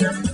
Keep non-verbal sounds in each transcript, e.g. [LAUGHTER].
Los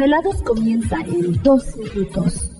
Desvelados comienzan en 2 minutos.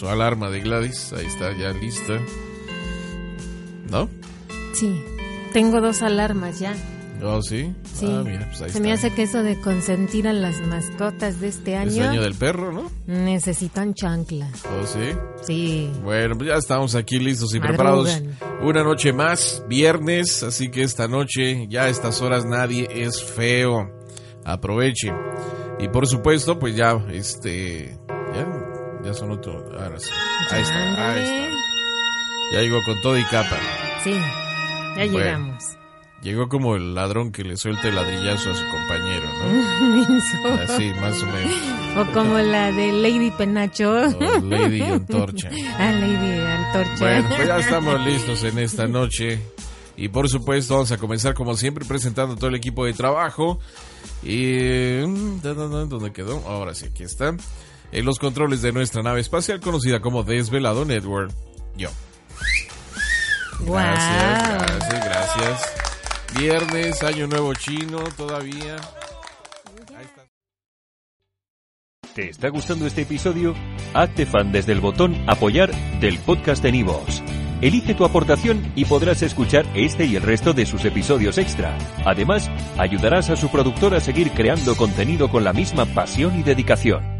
su alarma de Gladys. Ahí está, ya lista. ¿No? Sí, tengo dos alarmas ya. Oh, sí. Sí. Ah, mira, pues ahí Se está. me hace que eso de consentir a las mascotas de este Es año año del perro, ¿no? necesitan chanclas. Oh, sí. Sí. Bueno, pues ya estamos aquí listos y Madrugan. preparados. Una noche más, viernes, así que esta noche, ya a estas horas nadie es feo. Aproveche. Y por supuesto, pues ya, este, ya, ya son otro. Ahora sí. Ahí está, ahí está. Ya llegó con todo y capa. Sí, ya Bueno. llegamos. Llegó como el ladrón que le suelta el ladrillazo a su compañero, ¿no? [LAUGHS] Así, más o menos. o como la de Lady Penacho. O Lady Antorcha. [LAUGHS] ah, Lady Antorcha. Bueno, pues ya estamos listos en esta noche. Y por supuesto, vamos a comenzar como siempre presentando todo el equipo de trabajo. Y. mm, ¿Dónde quedó? Ahora sí, aquí está. En los controles de nuestra nave espacial conocida como Desvelado Network. Yo. Gracias, gracias, gracias. Viernes, año nuevo chino, todavía. Ahí está. ¿Te está gustando este episodio? Hazte fan desde el botón Apoyar del podcast de Nivos. Elige tu aportación y podrás escuchar este y el resto de sus episodios extra. Además, ayudarás a su productor a seguir creando contenido con la misma pasión y dedicación.